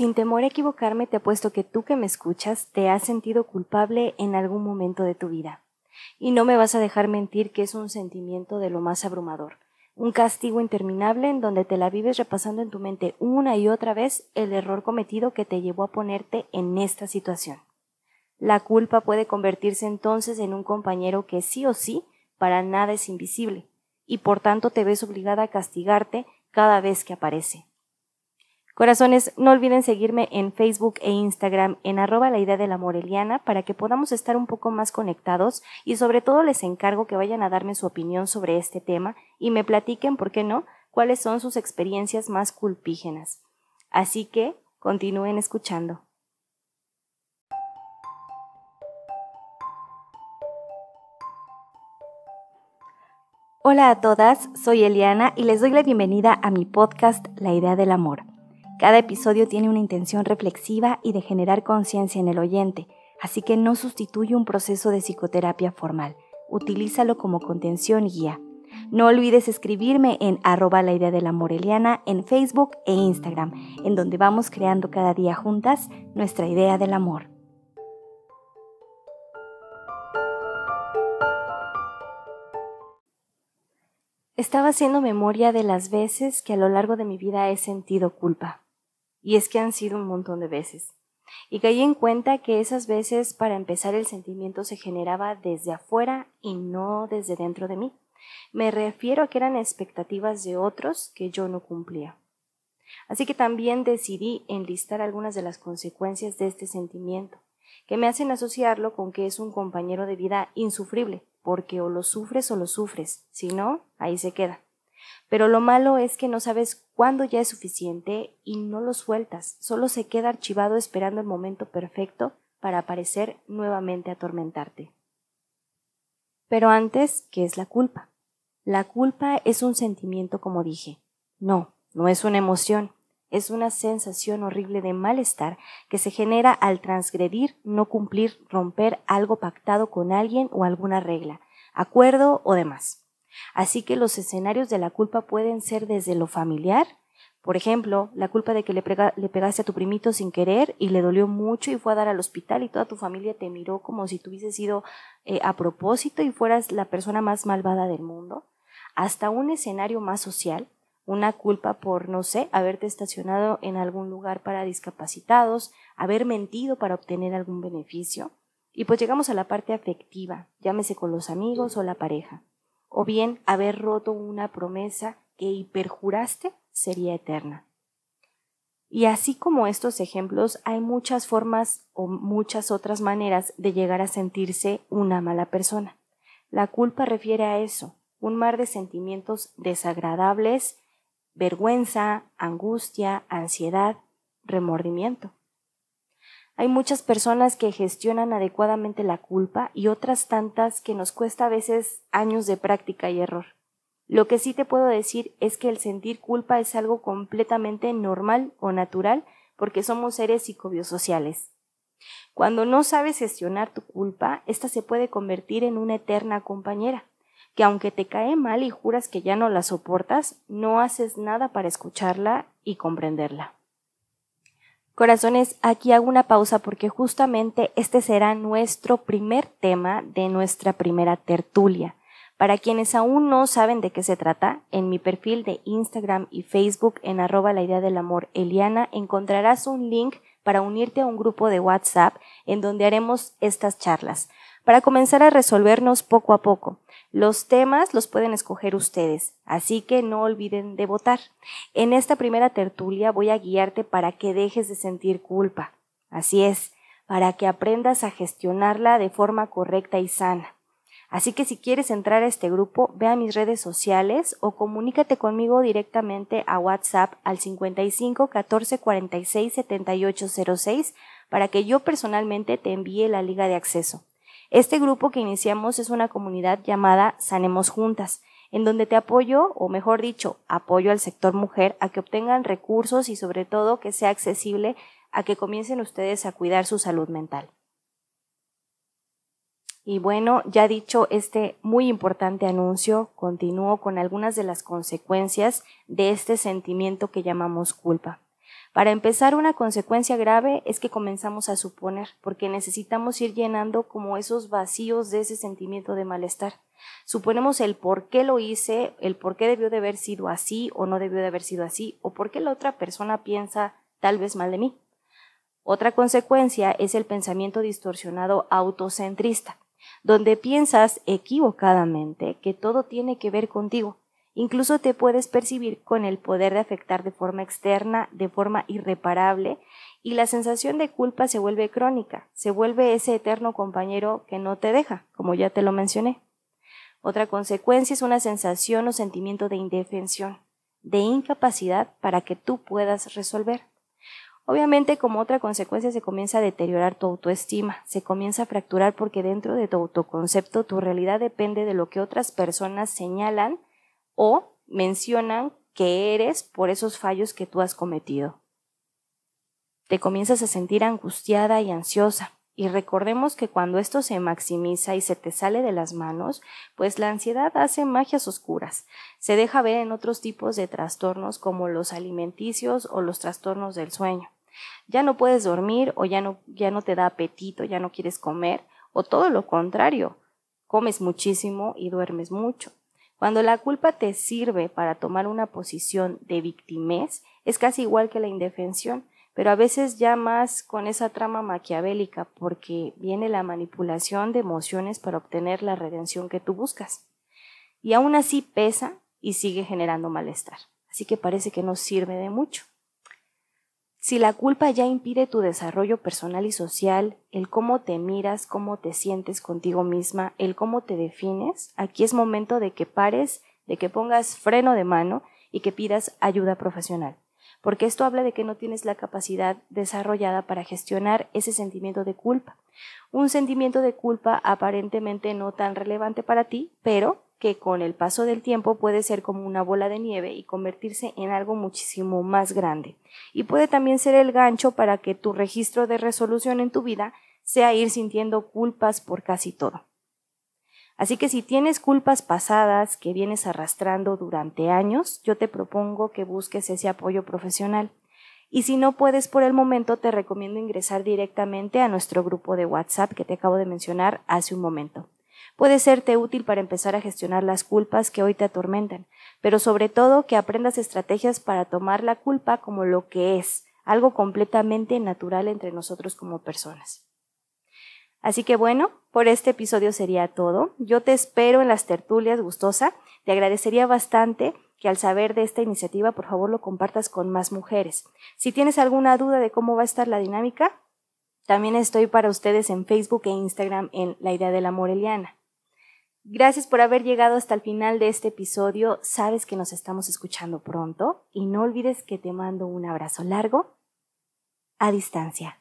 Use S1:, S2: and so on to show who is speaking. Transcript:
S1: Sin temor a equivocarme, te apuesto que tú que me escuchas te has sentido culpable en algún momento de tu vida. Y no me vas a dejar mentir que es un sentimiento de lo más abrumador, un castigo interminable en donde te la vives repasando en tu mente una y otra vez el error cometido que te llevó a ponerte en esta situación. La culpa puede convertirse entonces en un compañero que sí o sí para nada es invisible, y por tanto te ves obligada a castigarte cada vez que aparece. Corazones, no olviden seguirme en Facebook e Instagram en arroba la idea de la Moreliana para que podamos estar un poco más conectados y sobre todo les encargo que vayan a darme su opinión sobre este tema y me platiquen, ¿por qué no?, cuáles son sus experiencias más culpígenas. Así que continúen escuchando. Hola a todas, soy Eliana y les doy la bienvenida a mi podcast La idea del amor. Cada episodio tiene una intención reflexiva y de generar conciencia en el oyente, así que no sustituye un proceso de psicoterapia formal. Utilízalo como contención y guía. No olvides escribirme en arroba la idea de la Moreliana en Facebook e Instagram, en donde vamos creando cada día juntas nuestra idea del amor. Estaba haciendo memoria de las veces que a lo largo de mi vida he sentido culpa. Y es que han sido un montón de veces. Y caí en cuenta que esas veces para empezar el sentimiento se generaba desde afuera y no desde dentro de mí. Me refiero a que eran expectativas de otros que yo no cumplía. Así que también decidí enlistar algunas de las consecuencias de este sentimiento, que me hacen asociarlo con que es un compañero de vida insufrible, porque o lo sufres o lo sufres, si no, ahí se queda. Pero lo malo es que no sabes cuándo ya es suficiente y no lo sueltas, solo se queda archivado esperando el momento perfecto para aparecer nuevamente a atormentarte. Pero antes, ¿qué es la culpa? La culpa es un sentimiento, como dije. No, no es una emoción, es una sensación horrible de malestar que se genera al transgredir, no cumplir, romper algo pactado con alguien o alguna regla, acuerdo o demás. Así que los escenarios de la culpa pueden ser desde lo familiar, por ejemplo, la culpa de que le, pegaste a tu primito sin querer y le dolió mucho y fue a dar al hospital y toda tu familia te miró como si tuvieses sido eh, a propósito y fueras la persona más malvada del mundo, hasta un escenario más social, una culpa por, no sé, haberte estacionado en algún lugar para discapacitados, haber mentido para obtener algún beneficio. Y pues llegamos a la parte afectiva, llámese con los amigos o la pareja o bien haber roto una promesa que hiperjuraste sería eterna. Y así como estos ejemplos, hay muchas formas o muchas otras maneras de llegar a sentirse una mala persona. La culpa refiere a eso, un mar de sentimientos desagradables, vergüenza, angustia, ansiedad, remordimiento. Hay muchas personas que gestionan adecuadamente la culpa y otras tantas que nos cuesta a veces años de práctica y error. Lo que sí te puedo decir es que el sentir culpa es algo completamente normal o natural porque somos seres psicobiosociales. Cuando no sabes gestionar tu culpa, ésta se puede convertir en una eterna compañera, que aunque te cae mal y juras que ya no la soportas, no haces nada para escucharla y comprenderla. Corazones, aquí hago una pausa porque justamente este será nuestro primer tema de nuestra primera tertulia. Para quienes aún no saben de qué se trata, en mi perfil de Instagram y Facebook en arroba la idea del amor Eliana encontrarás un link para unirte a un grupo de WhatsApp en donde haremos estas charlas, para comenzar a resolvernos poco a poco. Los temas los pueden escoger ustedes, así que no olviden de votar. En esta primera tertulia voy a guiarte para que dejes de sentir culpa. Así es, para que aprendas a gestionarla de forma correcta y sana. Así que si quieres entrar a este grupo, ve a mis redes sociales o comunícate conmigo directamente a WhatsApp al 55 14 46 78 06 para que yo personalmente te envíe la liga de acceso. Este grupo que iniciamos es una comunidad llamada Sanemos Juntas, en donde te apoyo, o mejor dicho, apoyo al sector mujer a que obtengan recursos y sobre todo que sea accesible a que comiencen ustedes a cuidar su salud mental. Y bueno, ya dicho este muy importante anuncio, continúo con algunas de las consecuencias de este sentimiento que llamamos culpa. Para empezar, una consecuencia grave es que comenzamos a suponer, porque necesitamos ir llenando como esos vacíos de ese sentimiento de malestar. Suponemos el por qué lo hice, el por qué debió de haber sido así o no debió de haber sido así, o por qué la otra persona piensa tal vez mal de mí. Otra consecuencia es el pensamiento distorsionado autocentrista, donde piensas equivocadamente que todo tiene que ver contigo Incluso te puedes percibir con el poder de afectar de forma externa, de forma irreparable, y la sensación de culpa se vuelve crónica, se vuelve ese eterno compañero que no te deja, como ya te lo mencioné. Otra consecuencia es una sensación o sentimiento de indefensión, de incapacidad para que tú puedas resolver. Obviamente, como otra consecuencia, se comienza a deteriorar tu autoestima, se comienza a fracturar porque dentro de tu autoconcepto tu realidad depende de lo que otras personas señalan o mencionan que eres por esos fallos que tú has cometido. Te comienzas a sentir angustiada y ansiosa. Y recordemos que cuando esto se maximiza y se te sale de las manos, pues la ansiedad hace magias oscuras. Se deja ver en otros tipos de trastornos como los alimenticios o los trastornos del sueño. Ya no puedes dormir o ya no, ya no te da apetito, ya no quieres comer, o todo lo contrario, comes muchísimo y duermes mucho. Cuando la culpa te sirve para tomar una posición de victimez, es casi igual que la indefensión, pero a veces ya más con esa trama maquiavélica, porque viene la manipulación de emociones para obtener la redención que tú buscas. Y aún así pesa y sigue generando malestar. Así que parece que no sirve de mucho. Si la culpa ya impide tu desarrollo personal y social, el cómo te miras, cómo te sientes contigo misma, el cómo te defines, aquí es momento de que pares, de que pongas freno de mano y que pidas ayuda profesional. Porque esto habla de que no tienes la capacidad desarrollada para gestionar ese sentimiento de culpa. Un sentimiento de culpa aparentemente no tan relevante para ti, pero que con el paso del tiempo puede ser como una bola de nieve y convertirse en algo muchísimo más grande. Y puede también ser el gancho para que tu registro de resolución en tu vida sea ir sintiendo culpas por casi todo. Así que si tienes culpas pasadas que vienes arrastrando durante años, yo te propongo que busques ese apoyo profesional. Y si no puedes por el momento, te recomiendo ingresar directamente a nuestro grupo de WhatsApp que te acabo de mencionar hace un momento puede serte útil para empezar a gestionar las culpas que hoy te atormentan, pero sobre todo que aprendas estrategias para tomar la culpa como lo que es, algo completamente natural entre nosotros como personas. Así que bueno, por este episodio sería todo. Yo te espero en las tertulias gustosa. Te agradecería bastante que al saber de esta iniciativa, por favor, lo compartas con más mujeres. Si tienes alguna duda de cómo va a estar la dinámica, también estoy para ustedes en Facebook e Instagram en La Idea de la Moreliana. Gracias por haber llegado hasta el final de este episodio. Sabes que nos estamos escuchando pronto y no olvides que te mando un abrazo largo a distancia.